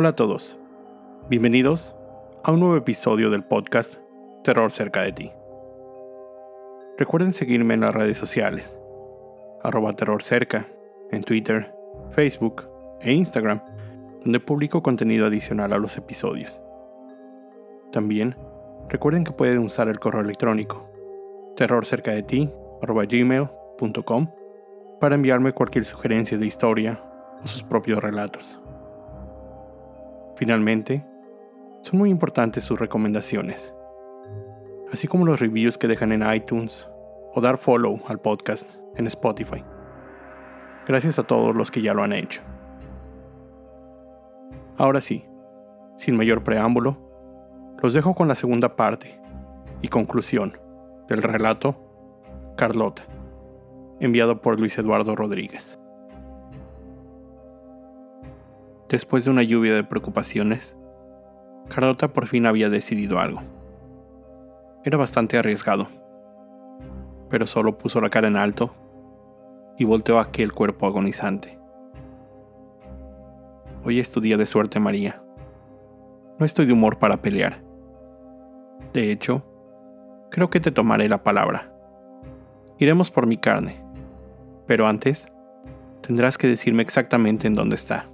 Hola a todos. Bienvenidos a un nuevo episodio del podcast Terror cerca de ti. Recuerden seguirme en las redes sociales, arroba terror cerca, en Twitter, Facebook e Instagram, donde publico contenido adicional a los episodios. También recuerden que pueden usar el correo electrónico terrorcercadeti.gmail.com para enviarme cualquier sugerencia de historia o sus propios relatos. Finalmente, son muy importantes sus recomendaciones, así como los reviews que dejan en iTunes o dar follow al podcast en Spotify. Gracias a todos los que ya lo han hecho. Ahora sí, sin mayor preámbulo, los dejo con la segunda parte y conclusión del relato Carlota, enviado por Luis Eduardo Rodríguez. Después de una lluvia de preocupaciones, Carlota por fin había decidido algo. Era bastante arriesgado, pero solo puso la cara en alto y volteó aquel cuerpo agonizante. Hoy es tu día de suerte, María. No estoy de humor para pelear. De hecho, creo que te tomaré la palabra. Iremos por mi carne, pero antes tendrás que decirme exactamente en dónde está.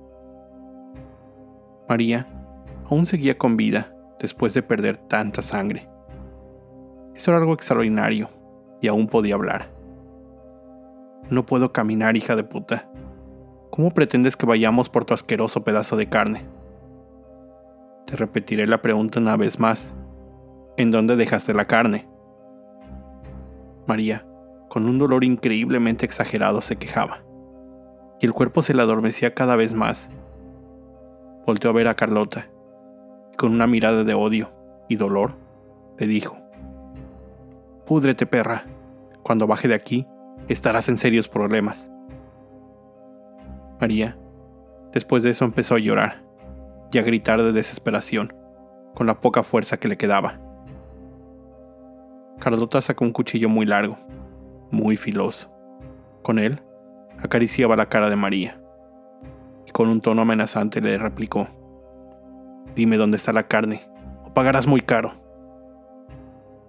María aún seguía con vida después de perder tanta sangre. Eso era algo extraordinario y aún podía hablar. No puedo caminar, hija de puta. ¿Cómo pretendes que vayamos por tu asqueroso pedazo de carne? Te repetiré la pregunta una vez más. ¿En dónde dejaste la carne? María, con un dolor increíblemente exagerado, se quejaba, y el cuerpo se le adormecía cada vez más volteó a ver a Carlota y con una mirada de odio y dolor le dijo, Púdrete perra, cuando baje de aquí estarás en serios problemas. María, después de eso empezó a llorar y a gritar de desesperación, con la poca fuerza que le quedaba. Carlota sacó un cuchillo muy largo, muy filoso. Con él, acariciaba la cara de María con un tono amenazante le replicó, Dime dónde está la carne, o pagarás muy caro.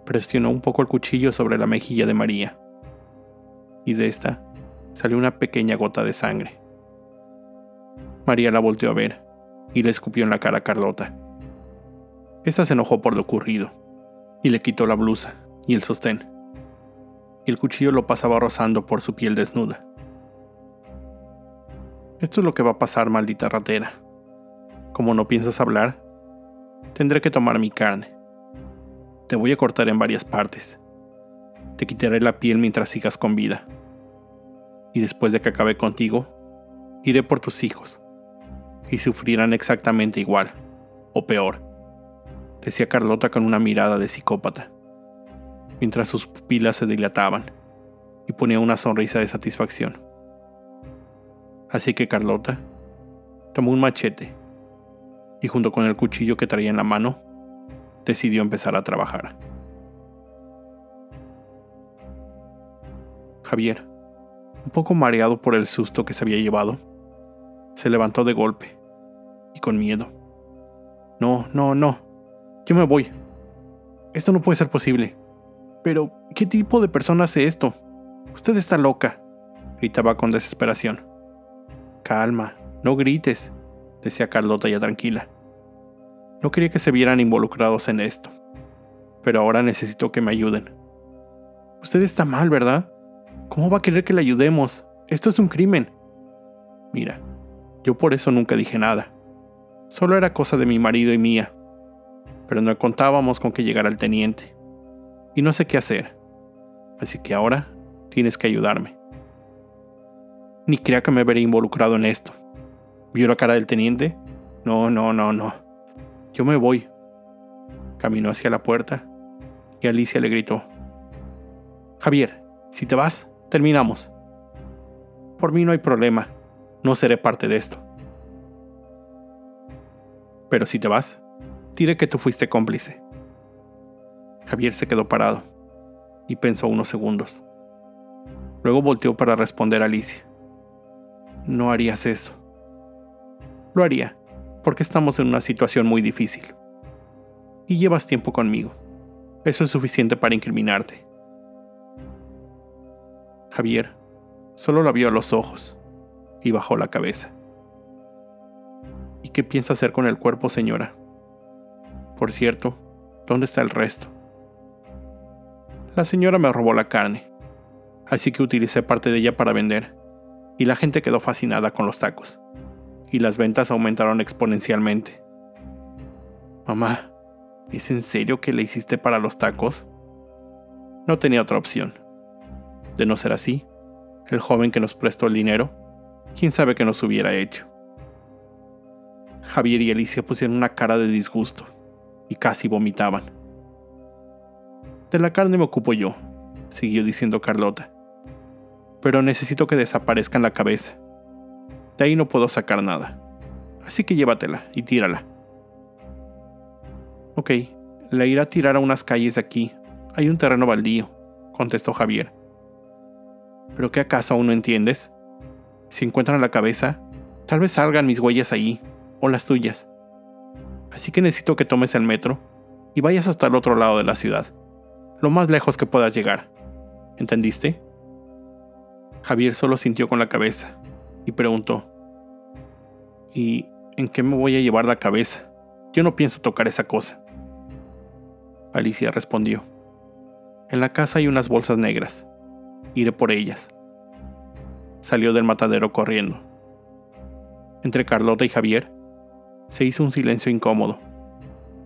Presionó un poco el cuchillo sobre la mejilla de María, y de esta salió una pequeña gota de sangre. María la volteó a ver y le escupió en la cara a Carlota. Esta se enojó por lo ocurrido y le quitó la blusa y el sostén. Y el cuchillo lo pasaba rozando por su piel desnuda. Esto es lo que va a pasar, maldita ratera. Como no piensas hablar, tendré que tomar mi carne. Te voy a cortar en varias partes. Te quitaré la piel mientras sigas con vida. Y después de que acabe contigo, iré por tus hijos. Y sufrirán exactamente igual, o peor, decía Carlota con una mirada de psicópata, mientras sus pupilas se dilataban y ponía una sonrisa de satisfacción. Así que Carlota tomó un machete y junto con el cuchillo que traía en la mano, decidió empezar a trabajar. Javier, un poco mareado por el susto que se había llevado, se levantó de golpe y con miedo. No, no, no. Yo me voy. Esto no puede ser posible. Pero, ¿qué tipo de persona hace esto? Usted está loca, gritaba con desesperación. Calma, no grites, decía Carlota ya tranquila. No quería que se vieran involucrados en esto, pero ahora necesito que me ayuden. Usted está mal, ¿verdad? ¿Cómo va a querer que le ayudemos? Esto es un crimen. Mira, yo por eso nunca dije nada. Solo era cosa de mi marido y mía. Pero no contábamos con que llegara el teniente. Y no sé qué hacer. Así que ahora tienes que ayudarme ni crea que me veré involucrado en esto. ¿Vio la cara del teniente? No, no, no, no. Yo me voy. Caminó hacia la puerta y Alicia le gritó. Javier, si te vas, terminamos. Por mí no hay problema. No seré parte de esto. Pero si te vas, diré que tú fuiste cómplice. Javier se quedó parado y pensó unos segundos. Luego volteó para responder a Alicia no harías eso. Lo haría, porque estamos en una situación muy difícil. Y llevas tiempo conmigo. Eso es suficiente para incriminarte. Javier solo la vio a los ojos y bajó la cabeza. ¿Y qué piensa hacer con el cuerpo, señora? Por cierto, ¿dónde está el resto? La señora me robó la carne, así que utilicé parte de ella para vender, y la gente quedó fascinada con los tacos, y las ventas aumentaron exponencialmente. Mamá, ¿es en serio que le hiciste para los tacos? No tenía otra opción. De no ser así, el joven que nos prestó el dinero, quién sabe qué nos hubiera hecho. Javier y Alicia pusieron una cara de disgusto y casi vomitaban. De la carne me ocupo yo, siguió diciendo Carlota. Pero necesito que desaparezca en la cabeza. De ahí no puedo sacar nada. Así que llévatela y tírala. Ok, la iré a tirar a unas calles de aquí. Hay un terreno baldío, contestó Javier. ¿Pero qué acaso aún no entiendes? Si encuentran la cabeza, tal vez salgan mis huellas ahí, o las tuyas. Así que necesito que tomes el metro y vayas hasta el otro lado de la ciudad, lo más lejos que puedas llegar. ¿Entendiste? Javier solo sintió con la cabeza y preguntó, ¿y en qué me voy a llevar la cabeza? Yo no pienso tocar esa cosa. Alicia respondió, en la casa hay unas bolsas negras. Iré por ellas. Salió del matadero corriendo. Entre Carlota y Javier se hizo un silencio incómodo,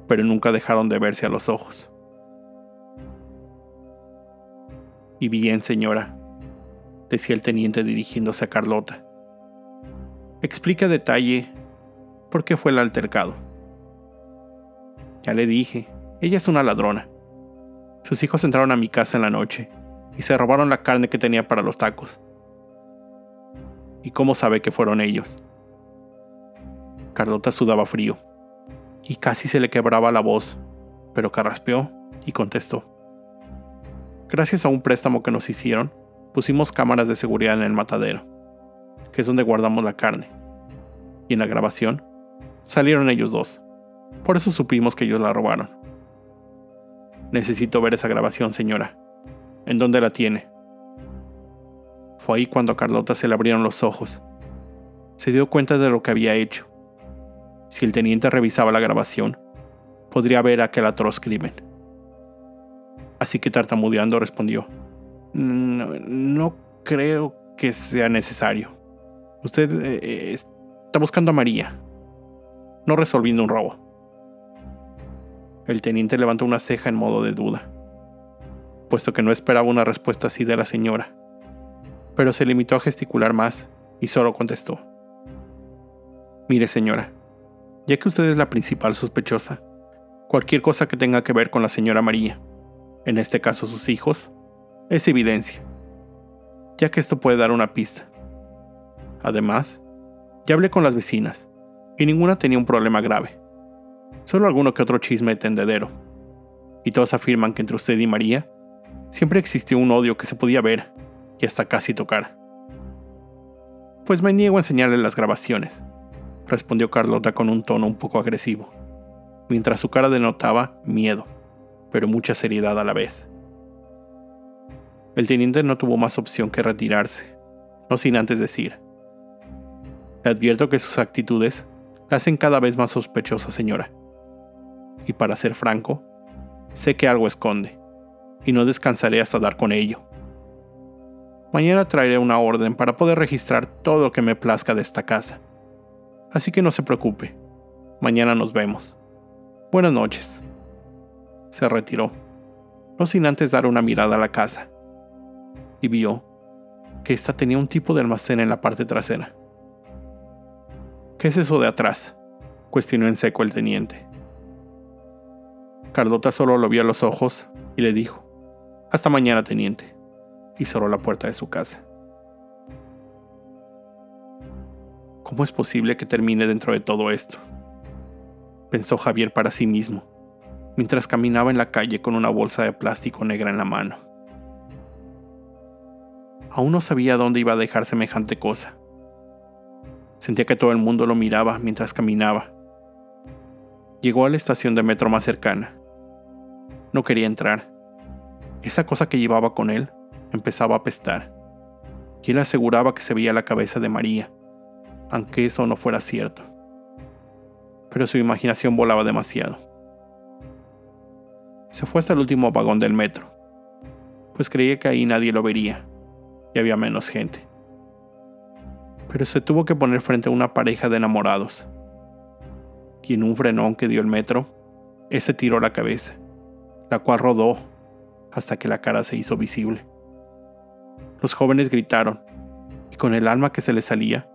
pero nunca dejaron de verse a los ojos. Y bien, señora, decía el teniente dirigiéndose a Carlota. Explique a detalle por qué fue el altercado. Ya le dije, ella es una ladrona. Sus hijos entraron a mi casa en la noche y se robaron la carne que tenía para los tacos. ¿Y cómo sabe que fueron ellos? Carlota sudaba frío y casi se le quebraba la voz, pero carraspeó y contestó. Gracias a un préstamo que nos hicieron, pusimos cámaras de seguridad en el matadero, que es donde guardamos la carne. Y en la grabación salieron ellos dos. Por eso supimos que ellos la robaron. Necesito ver esa grabación, señora. ¿En dónde la tiene? Fue ahí cuando a Carlota se le abrieron los ojos. Se dio cuenta de lo que había hecho si el teniente revisaba la grabación, podría ver aquel atroz crimen. Así que tartamudeando respondió, no, creo que sea necesario. Usted eh, eh, está buscando a María, no resolviendo un robo. El teniente levantó una ceja en modo de duda, puesto que no esperaba una respuesta así de la señora, pero se limitó a gesticular más y solo contestó. Mire señora, ya que usted es la principal sospechosa. Cualquier cosa que tenga que ver con la señora María, en este caso sus hijos, es evidencia, ya que esto puede dar una pista. Además, ya hablé con las vecinas, y ninguna tenía un problema grave, solo alguno que otro chisme de tendedero, y todos afirman que entre usted y María siempre existió un odio que se podía ver y hasta casi tocar. Pues me niego a enseñarle las grabaciones, respondió Carlota con un tono un poco agresivo, mientras su cara denotaba miedo, pero mucha seriedad a la vez. El teniente no tuvo más opción que retirarse, no sin antes decir, le advierto que sus actitudes la hacen cada vez más sospechosa, señora. Y para ser franco, sé que algo esconde, y no descansaré hasta dar con ello. Mañana traeré una orden para poder registrar todo lo que me plazca de esta casa así que no se preocupe. Mañana nos vemos. Buenas noches. Se retiró, no sin antes dar una mirada a la casa, y vio que ésta tenía un tipo de almacén en la parte trasera. ¿Qué es eso de atrás? cuestionó en seco el teniente. Carlota solo lo vio a los ojos y le dijo, Hasta mañana, teniente, y cerró la puerta de su casa. ¿Cómo es posible que termine dentro de todo esto? Pensó Javier para sí mismo, mientras caminaba en la calle con una bolsa de plástico negra en la mano. Aún no sabía dónde iba a dejar semejante cosa. Sentía que todo el mundo lo miraba mientras caminaba Llegó a la estación de metro más cercana. No quería entrar. Esa cosa que llevaba con él empezaba a apestar. Y él aseguraba que se veía la cabeza de María, aunque eso no fuera cierto. Pero su imaginación volaba demasiado. Se fue hasta el último vagón del metro, pues creía que ahí nadie lo vería y había menos gente. Pero se tuvo que poner frente a una pareja de enamorados y en un frenón que dio el metro, ese tiró la cabeza, la cual rodó hasta que la cara se hizo visible. Los jóvenes gritaron, y con el alma que se les salía,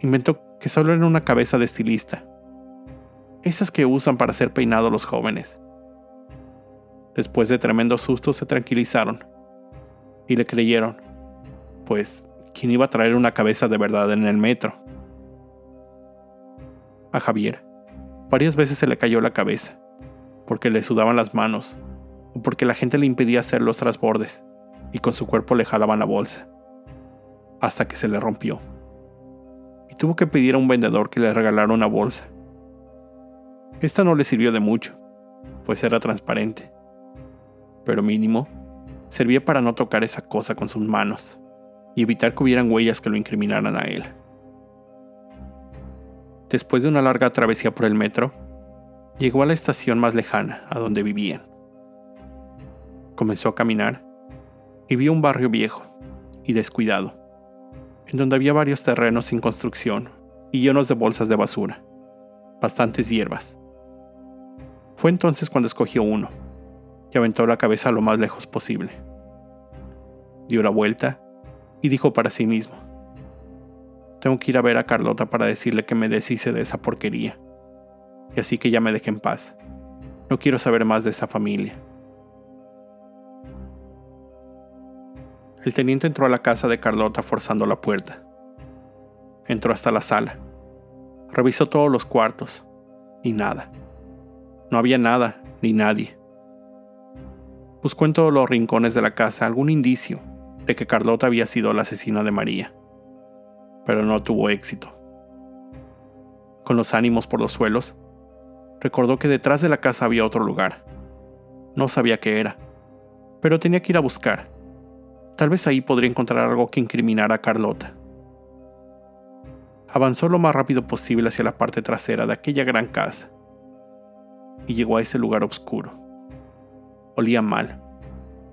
inventó que solo era una cabeza de estilista, esas que usan para ser peinados los jóvenes. Después de tremendo susto se tranquilizaron y le creyeron, pues, ¿quién iba a traer una cabeza de verdad en el metro? A Javier Varias veces se le cayó la cabeza, porque le sudaban las manos, o porque la gente le impedía hacer los trasbordes, y con su cuerpo le jalaban la bolsa, hasta que se le rompió. Y tuvo que pedir a un vendedor que le regalara una bolsa. Esta no le sirvió de mucho, pues era transparente, pero mínimo, servía para no tocar esa cosa con sus manos y evitar que hubieran huellas que lo incriminaran a él. Después de una larga travesía por el metro, llegó a la estación más lejana, a donde vivían. Comenzó a caminar y vio un barrio viejo y descuidado, en donde había varios terrenos sin construcción y llenos de bolsas de basura, bastantes hierbas. Fue entonces cuando escogió uno y aventó la cabeza lo más lejos posible. Dio la vuelta y dijo para sí mismo, tengo que ir a ver a Carlota para decirle que me deshice de esa porquería. Y así que ya me deje en paz. No quiero saber más de esa familia. El teniente entró a la casa de Carlota forzando la puerta. Entró hasta la sala. Revisó todos los cuartos. Y nada. No había nada, ni nadie. Buscó en todos los rincones de la casa algún indicio de que Carlota había sido la asesina de María pero no tuvo éxito. Con los ánimos por los suelos, recordó que detrás de la casa había otro lugar. No sabía qué era, pero tenía que ir a buscar. Tal vez ahí podría encontrar algo que incriminara a Carlota. Avanzó lo más rápido posible hacia la parte trasera de aquella gran casa y llegó a ese lugar oscuro. Olía mal,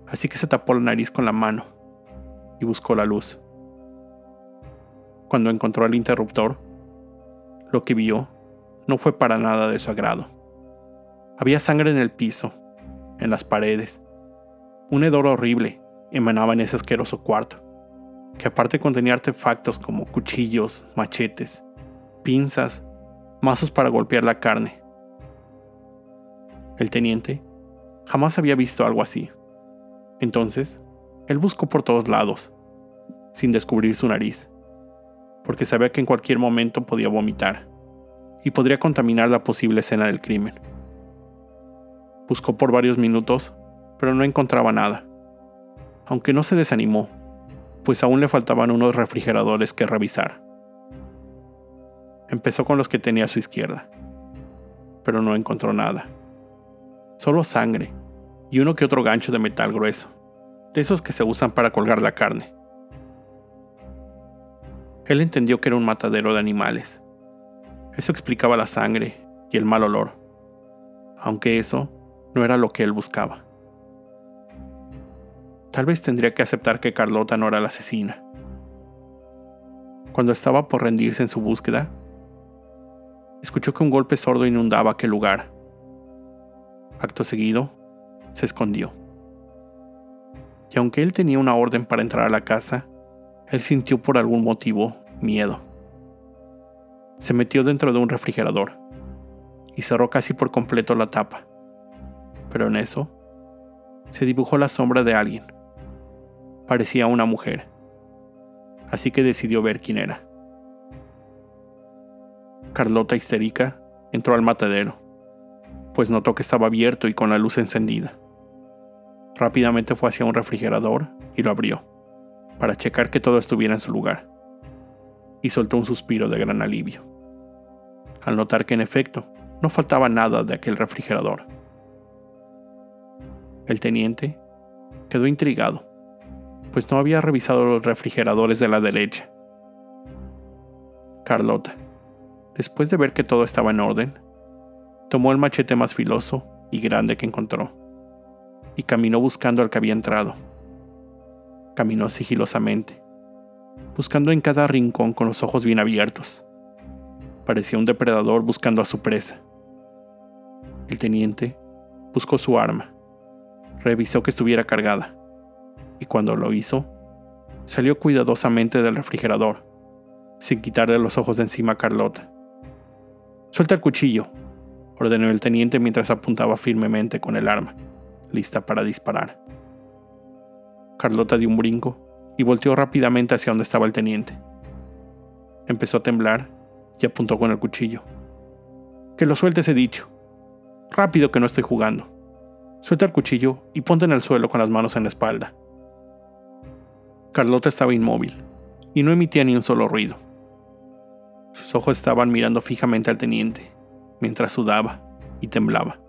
así que se tapó la nariz con la mano y buscó la luz cuando encontró el interruptor, lo que vio no fue para nada de su agrado. Había sangre en el piso, en las paredes. Un hedor horrible emanaba en ese asqueroso cuarto, que aparte contenía artefactos como cuchillos, machetes, pinzas, mazos para golpear la carne. El teniente jamás había visto algo así. Entonces, él buscó por todos lados, sin descubrir su nariz porque sabía que en cualquier momento podía vomitar y podría contaminar la posible escena del crimen. Buscó por varios minutos, pero no encontraba nada, aunque no se desanimó, pues aún le faltaban unos refrigeradores que revisar. Empezó con los que tenía a su izquierda, pero no encontró nada. Solo sangre y uno que otro gancho de metal grueso, de esos que se usan para colgar la carne. Él entendió que era un matadero de animales. Eso explicaba la sangre y el mal olor, aunque eso no era lo que él buscaba. Tal vez tendría que aceptar que Carlota no era la asesina. Cuando estaba por rendirse en su búsqueda, escuchó que un golpe sordo inundaba aquel lugar. Acto seguido, se escondió. Y aunque él tenía una orden para entrar a la casa, él sintió por algún motivo miedo. Se metió dentro de un refrigerador y cerró casi por completo la tapa. Pero en eso se dibujó la sombra de alguien. Parecía una mujer. Así que decidió ver quién era. Carlota histérica entró al matadero, pues notó que estaba abierto y con la luz encendida. Rápidamente fue hacia un refrigerador y lo abrió para checar que todo estuviera en su lugar, y soltó un suspiro de gran alivio, al notar que en efecto no faltaba nada de aquel refrigerador. El teniente quedó intrigado, pues no había revisado los refrigeradores de la derecha. Carlota, después de ver que todo estaba en orden, tomó el machete más filoso y grande que encontró, y caminó buscando al que había entrado. Caminó sigilosamente, buscando en cada rincón con los ojos bien abiertos. Parecía un depredador buscando a su presa. El teniente buscó su arma, revisó que estuviera cargada, y cuando lo hizo, salió cuidadosamente del refrigerador, sin quitarle los ojos de encima a Carlota. Suelta el cuchillo, ordenó el teniente mientras apuntaba firmemente con el arma, lista para disparar. Carlota dio un brinco y volteó rápidamente hacia donde estaba el teniente. Empezó a temblar y apuntó con el cuchillo. Que lo sueltes he dicho. Rápido que no estoy jugando. Suelta el cuchillo y ponte en el suelo con las manos en la espalda. Carlota estaba inmóvil y no emitía ni un solo ruido. Sus ojos estaban mirando fijamente al teniente, mientras sudaba y temblaba.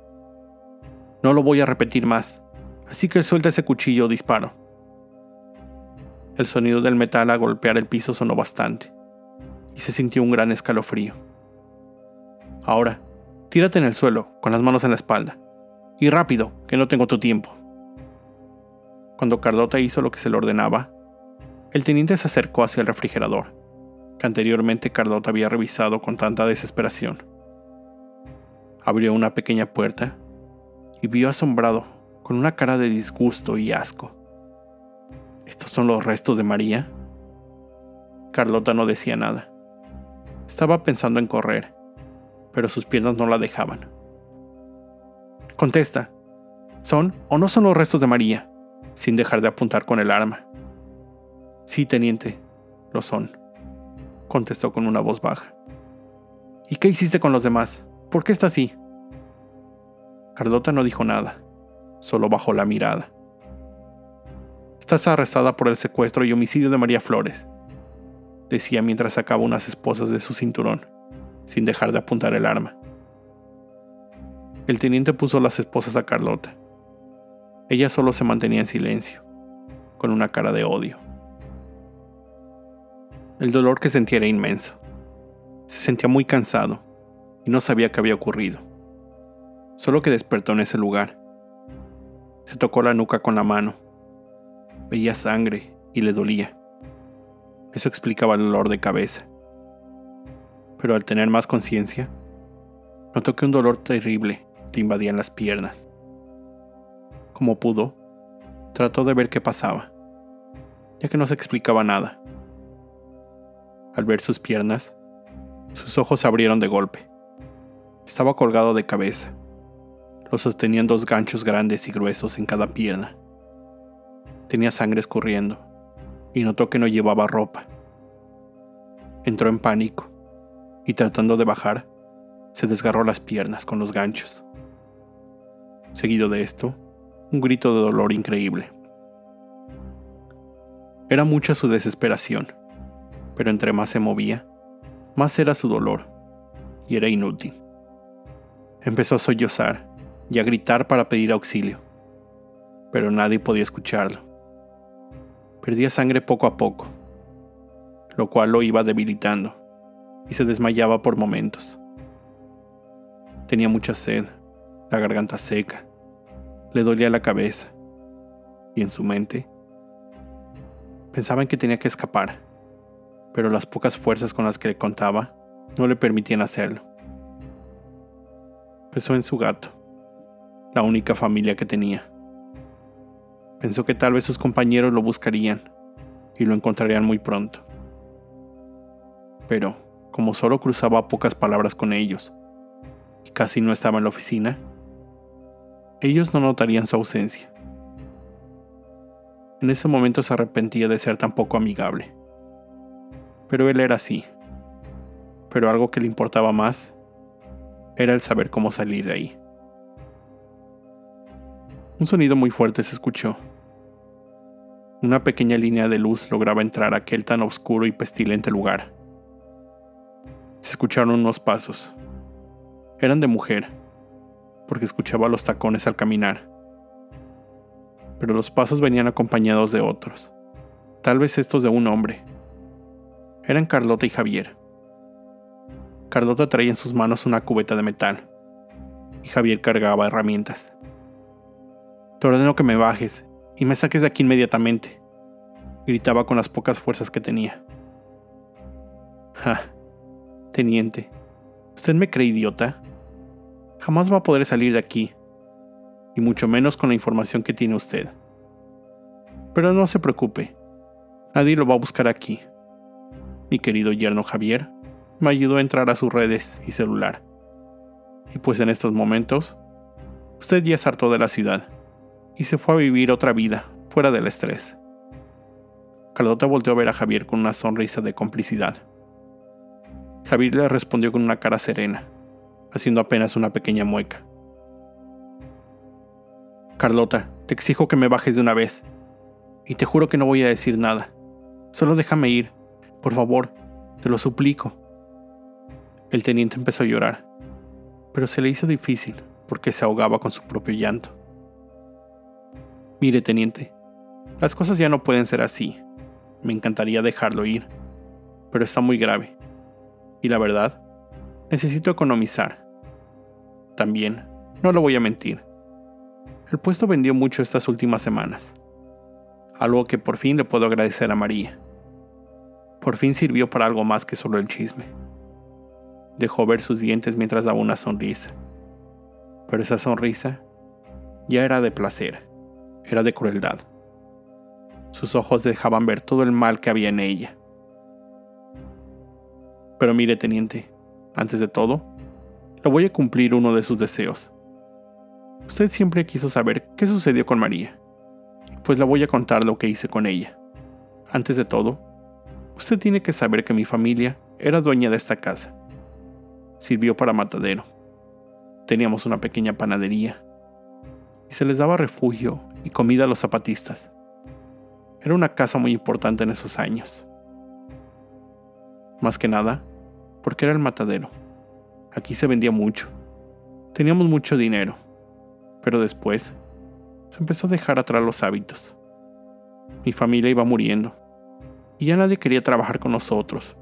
No lo voy a repetir más, así que suelta ese cuchillo o disparo. El sonido del metal a golpear el piso sonó bastante, y se sintió un gran escalofrío. Ahora, tírate en el suelo, con las manos en la espalda, y rápido, que no tengo tu tiempo. Cuando Carlota hizo lo que se le ordenaba, el teniente se acercó hacia el refrigerador, que anteriormente Carlota había revisado con tanta desesperación. Abrió una pequeña puerta y vio asombrado, con una cara de disgusto y asco. ¿Estos son los restos de María? Carlota no decía nada. Estaba pensando en correr, pero sus piernas no la dejaban. Contesta, ¿son o no son los restos de María? sin dejar de apuntar con el arma. Sí, teniente, lo son, contestó con una voz baja. ¿Y qué hiciste con los demás? ¿Por qué está así? Carlota no dijo nada, solo bajó la mirada. Estás arrestada por el secuestro y homicidio de María Flores, decía mientras sacaba unas esposas de su cinturón, sin dejar de apuntar el arma. El teniente puso las esposas a Carlota. Ella solo se mantenía en silencio, con una cara de odio. El dolor que sentía era inmenso. Se sentía muy cansado y no sabía qué había ocurrido. Solo que despertó en ese lugar. Se tocó la nuca con la mano. Veía sangre y le dolía. Eso explicaba el dolor de cabeza. Pero al tener más conciencia, notó que un dolor terrible le invadía las piernas. Como pudo, trató de ver qué pasaba, ya que no se explicaba nada. Al ver sus piernas, sus ojos se abrieron de golpe. Estaba colgado de cabeza. Lo sostenían dos ganchos grandes y gruesos en cada pierna. Tenía sangre escurriendo y notó que no llevaba ropa. Entró en pánico y tratando de bajar, se desgarró las piernas con los ganchos. Seguido de esto, un grito de dolor increíble. Era mucha su desesperación, pero entre más se movía, más era su dolor, y era inútil. Empezó a sollozar y a gritar para pedir auxilio, pero nadie podía escucharlo. Perdía sangre poco a poco, lo cual lo iba debilitando, y se desmayaba por momentos. Tenía mucha sed, la garganta seca, le dolía la cabeza, y en su mente pensaba en que tenía que escapar, pero las pocas fuerzas con las que le contaba no le permitían hacerlo. Pensó en su gato, la única familia que tenía. Pensó que tal vez sus compañeros lo buscarían y lo encontrarían muy pronto. Pero, como solo cruzaba pocas palabras con ellos y casi no estaba en la oficina, ellos no notarían su ausencia. En ese momento se arrepentía de ser tan poco amigable. Pero él era así. Pero algo que le importaba más era el saber cómo salir de ahí. Un sonido muy fuerte se escuchó. Una pequeña línea de luz lograba entrar a aquel tan oscuro y pestilente lugar. Se escucharon unos pasos. Eran de mujer, porque escuchaba los tacones al caminar. Pero los pasos venían acompañados de otros, tal vez estos de un hombre. Eran Carlota y Javier. Carlota traía en sus manos una cubeta de metal, y Javier cargaba herramientas. Te ordeno que me bajes y me saques de aquí inmediatamente, gritaba con las pocas fuerzas que tenía. Ja, teniente, ¿usted me cree idiota? Jamás va a poder salir de aquí, y mucho menos con la información que tiene usted. Pero no se preocupe, nadie lo va a buscar aquí. Mi querido yerno Javier me ayudó a entrar a sus redes y celular. Y pues en estos momentos, usted ya es harto de la ciudad y se fue a vivir otra vida, fuera del estrés. Carlota volteó a ver a Javier con una sonrisa de complicidad. Javier le respondió con una cara serena, haciendo apenas una pequeña mueca. Carlota, te exijo que me bajes de una vez. Y te juro que no voy a decir nada. Solo déjame ir. Por favor, te lo suplico. El teniente empezó a llorar, pero se le hizo difícil porque se ahogaba con su propio llanto. Mire, teniente, las cosas ya no pueden ser así. Me encantaría dejarlo ir, pero está muy grave. Y la verdad, necesito economizar. También, no lo voy a mentir. El puesto vendió mucho estas últimas semanas. Algo que por fin le puedo agradecer a María. Por fin sirvió para algo más que solo el chisme. Dejó ver sus dientes mientras daba una sonrisa. Pero esa sonrisa ya era de placer, era de crueldad. Sus ojos dejaban ver todo el mal que había en ella. Pero mire, teniente, antes de todo, le voy a cumplir uno de sus deseos. Usted siempre quiso saber qué sucedió con María, pues le voy a contar lo que hice con ella. Antes de todo, usted tiene que saber que mi familia era dueña de esta casa sirvió para matadero. Teníamos una pequeña panadería y se les daba refugio y comida a los zapatistas. Era una casa muy importante en esos años. Más que nada, porque era el matadero. Aquí se vendía mucho. Teníamos mucho dinero. Pero después, se empezó a dejar atrás los hábitos. Mi familia iba muriendo. Y ya nadie quería trabajar con nosotros,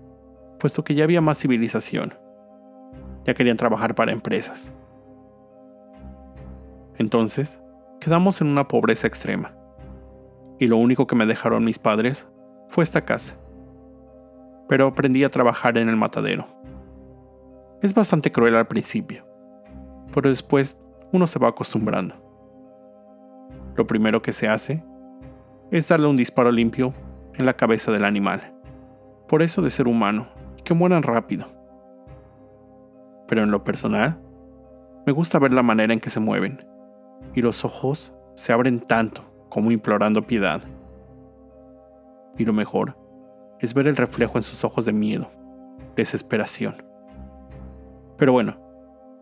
puesto que ya había más civilización ya querían trabajar para empresas. Entonces, quedamos en una pobreza extrema. Y lo único que me dejaron mis padres fue esta casa. Pero aprendí a trabajar en el matadero. Es bastante cruel al principio, pero después uno se va acostumbrando. Lo primero que se hace es darle un disparo limpio en la cabeza del animal. Por eso de ser humano, que mueran rápido pero en lo personal, me gusta ver la manera en que se mueven, y los ojos se abren tanto como implorando piedad. Y lo mejor es ver el reflejo en sus ojos de miedo, desesperación. Pero bueno,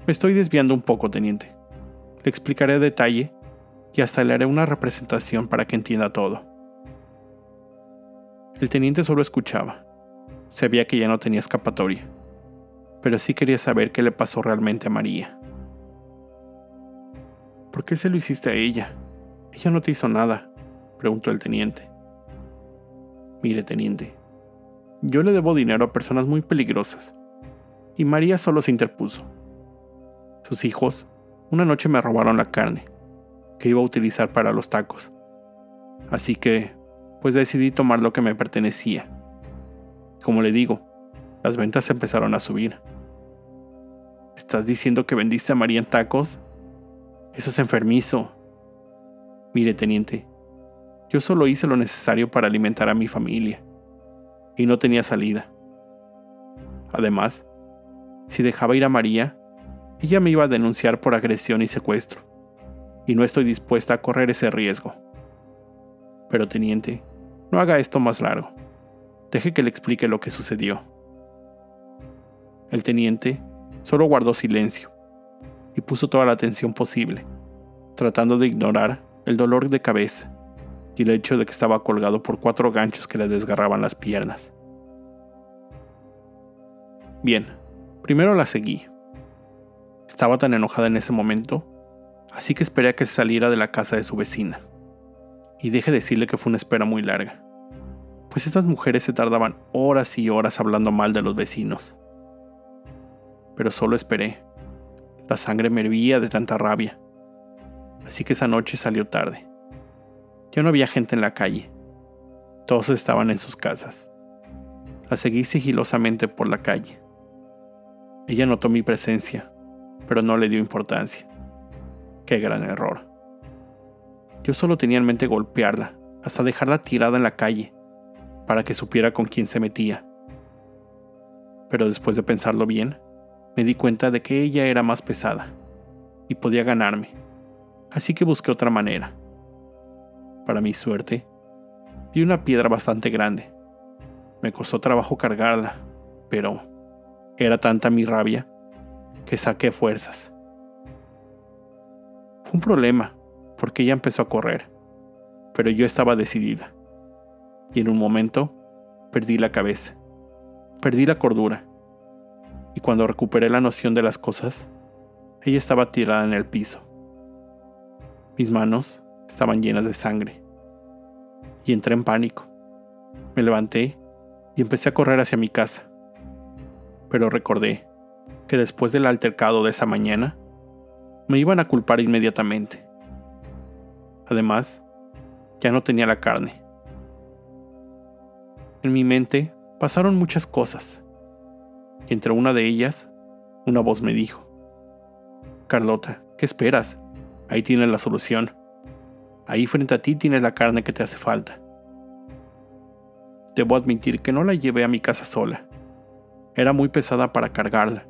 me estoy desviando un poco, teniente. Le explicaré a detalle y hasta le haré una representación para que entienda todo. El teniente solo escuchaba. Sabía que ya no tenía escapatoria pero sí quería saber qué le pasó realmente a María. ¿Por qué se lo hiciste a ella? Ella no te hizo nada, preguntó el teniente. Mire, teniente, yo le debo dinero a personas muy peligrosas, y María solo se interpuso. Sus hijos una noche me robaron la carne, que iba a utilizar para los tacos. Así que, pues decidí tomar lo que me pertenecía. Como le digo, las ventas empezaron a subir. ¿Estás diciendo que vendiste a María en tacos? Eso es enfermizo. Mire, teniente, yo solo hice lo necesario para alimentar a mi familia. Y no tenía salida. Además, si dejaba ir a María, ella me iba a denunciar por agresión y secuestro. Y no estoy dispuesta a correr ese riesgo. Pero, teniente, no haga esto más largo. Deje que le explique lo que sucedió. El teniente Solo guardó silencio y puso toda la atención posible, tratando de ignorar el dolor de cabeza y el hecho de que estaba colgado por cuatro ganchos que le desgarraban las piernas. Bien, primero la seguí. Estaba tan enojada en ese momento, así que esperé a que se saliera de la casa de su vecina. Y deje decirle que fue una espera muy larga, pues estas mujeres se tardaban horas y horas hablando mal de los vecinos. Pero solo esperé. La sangre me hervía de tanta rabia. Así que esa noche salió tarde. Ya no había gente en la calle. Todos estaban en sus casas. La seguí sigilosamente por la calle. Ella notó mi presencia, pero no le dio importancia. Qué gran error. Yo solo tenía en mente golpearla, hasta dejarla tirada en la calle, para que supiera con quién se metía. Pero después de pensarlo bien, me di cuenta de que ella era más pesada y podía ganarme, así que busqué otra manera. Para mi suerte, vi una piedra bastante grande. Me costó trabajo cargarla, pero era tanta mi rabia que saqué fuerzas. Fue un problema, porque ella empezó a correr, pero yo estaba decidida. Y en un momento perdí la cabeza, perdí la cordura. Y cuando recuperé la noción de las cosas, ella estaba tirada en el piso. Mis manos estaban llenas de sangre. Y entré en pánico. Me levanté y empecé a correr hacia mi casa pero recordé que después del altercado de esa mañana, me iban a culpar inmediatamente. Además, ya no tenía la carne. En mi mente pasaron muchas cosas, entre una de ellas, una voz me dijo, Carlota, ¿qué esperas? Ahí tienes la solución. Ahí frente a ti tienes la carne que te hace falta. Debo admitir que no la llevé a mi casa sola. Era muy pesada para cargarla,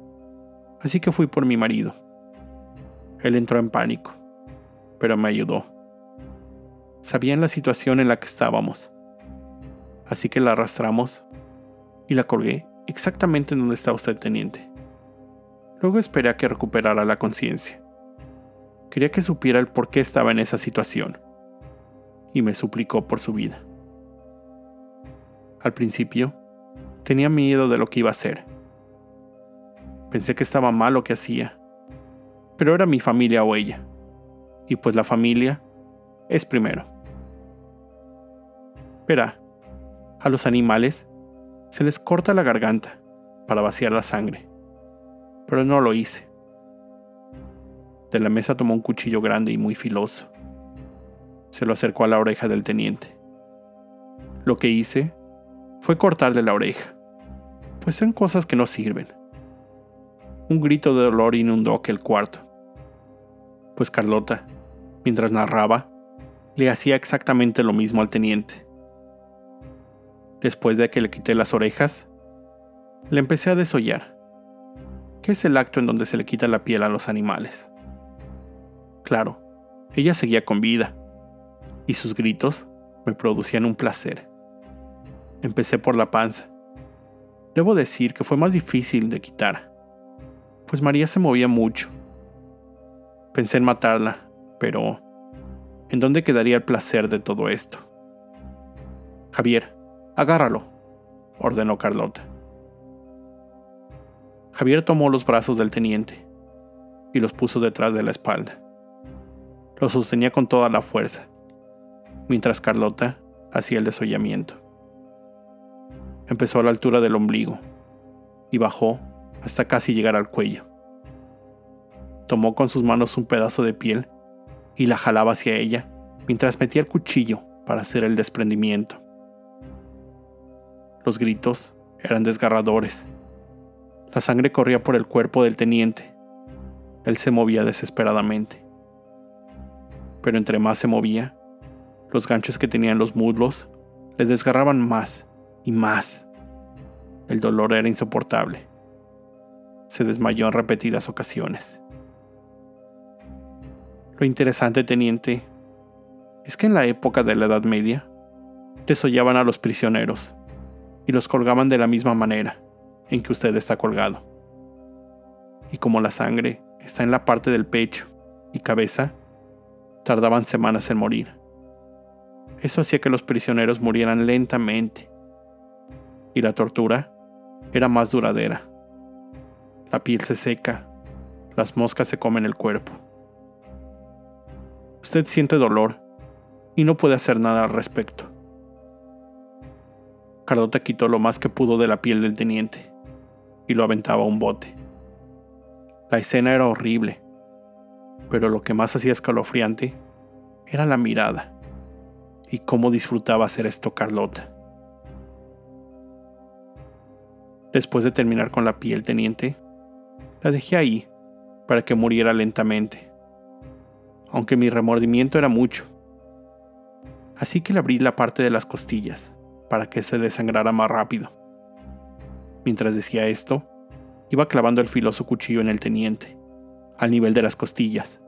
así que fui por mi marido. Él entró en pánico, pero me ayudó. Sabía en la situación en la que estábamos, así que la arrastramos y la colgué exactamente en donde estaba usted, teniente. Luego esperé a que recuperara la conciencia. Quería que supiera el por qué estaba en esa situación, y me suplicó por su vida. Al principio, Tenía miedo de lo que iba a hacer. Pensé que estaba mal lo que hacía, pero era mi familia o ella. Y pues la familia es primero. Verá, a los animales se les corta la garganta para vaciar la sangre, pero no lo hice. De la mesa tomó un cuchillo grande y muy filoso. Se lo acercó a la oreja del teniente. Lo que hice fue cortarle la oreja pues son cosas que no sirven. Un grito de dolor inundó aquel cuarto, pues Carlota, mientras narraba, le hacía exactamente lo mismo al teniente. Después de que le quité las orejas, le empecé a desollar, que es el acto en donde se le quita la piel a los animales. Claro, ella seguía con vida, y sus gritos me producían un placer. Empecé por la panza, Debo decir que fue más difícil de quitar, pues María se movía mucho. Pensé en matarla, pero ¿en dónde quedaría el placer de todo esto? Javier, agárralo, ordenó Carlota. Javier tomó los brazos del teniente y los puso detrás de la espalda. Lo sostenía con toda la fuerza, mientras Carlota hacía el desollamiento. Empezó a la altura del ombligo y bajó hasta casi llegar al cuello. Tomó con sus manos un pedazo de piel y la jalaba hacia ella mientras metía el cuchillo para hacer el desprendimiento. Los gritos eran desgarradores. La sangre corría por el cuerpo del teniente. Él se movía desesperadamente. Pero entre más se movía, los ganchos que tenían los muslos le desgarraban más y más. El dolor era insoportable. Se desmayó en repetidas ocasiones. Lo interesante, teniente, es que en la época de la Edad Media, desollaban a los prisioneros y los colgaban de la misma manera en que usted está colgado. Y como la sangre está en la parte del pecho y cabeza, tardaban semanas en morir. Eso hacía que los prisioneros murieran lentamente y la tortura era más duradera. La piel se seca, Las moscas se comen el cuerpo. Usted siente dolor y no puede hacer nada al respecto. Carlota quitó lo más que pudo de la piel del teniente y lo aventaba a un bote. La escena era horrible, pero lo que más hacía escalofriante era la mirada y cómo disfrutaba hacer esto Carlota. Después de terminar con la piel teniente, la dejé ahí para que muriera lentamente, aunque mi remordimiento era mucho. Así que le abrí la parte de las costillas para que se desangrara más rápido. Mientras decía esto, iba clavando el filoso cuchillo en el teniente, al nivel de las costillas,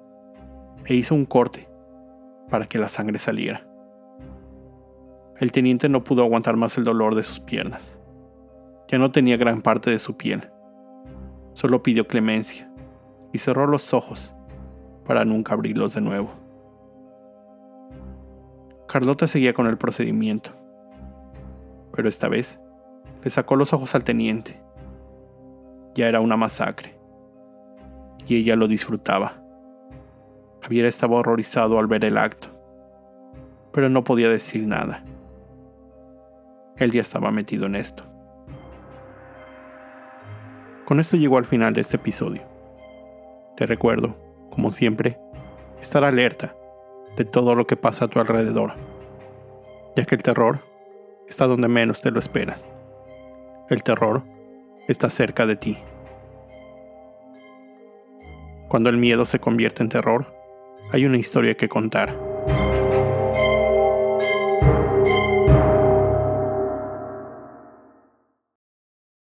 e hizo un corte para que la sangre saliera. El teniente no pudo aguantar más el dolor de sus piernas. Ya no tenía gran parte de su piel. Solo pidió clemencia y cerró los ojos para nunca abrirlos de nuevo. Carlota seguía con el procedimiento, pero esta vez le sacó los ojos al teniente. Ya era una masacre, y ella lo disfrutaba. Javier estaba horrorizado al ver el acto, pero no podía decir nada. Él ya estaba metido en esto. Con esto llegó al final de este episodio. Te recuerdo, como siempre, estar alerta de todo lo que pasa a tu alrededor, ya que el terror está donde menos te lo esperas. El terror está cerca de ti. Cuando el miedo se convierte en terror, hay una historia que contar.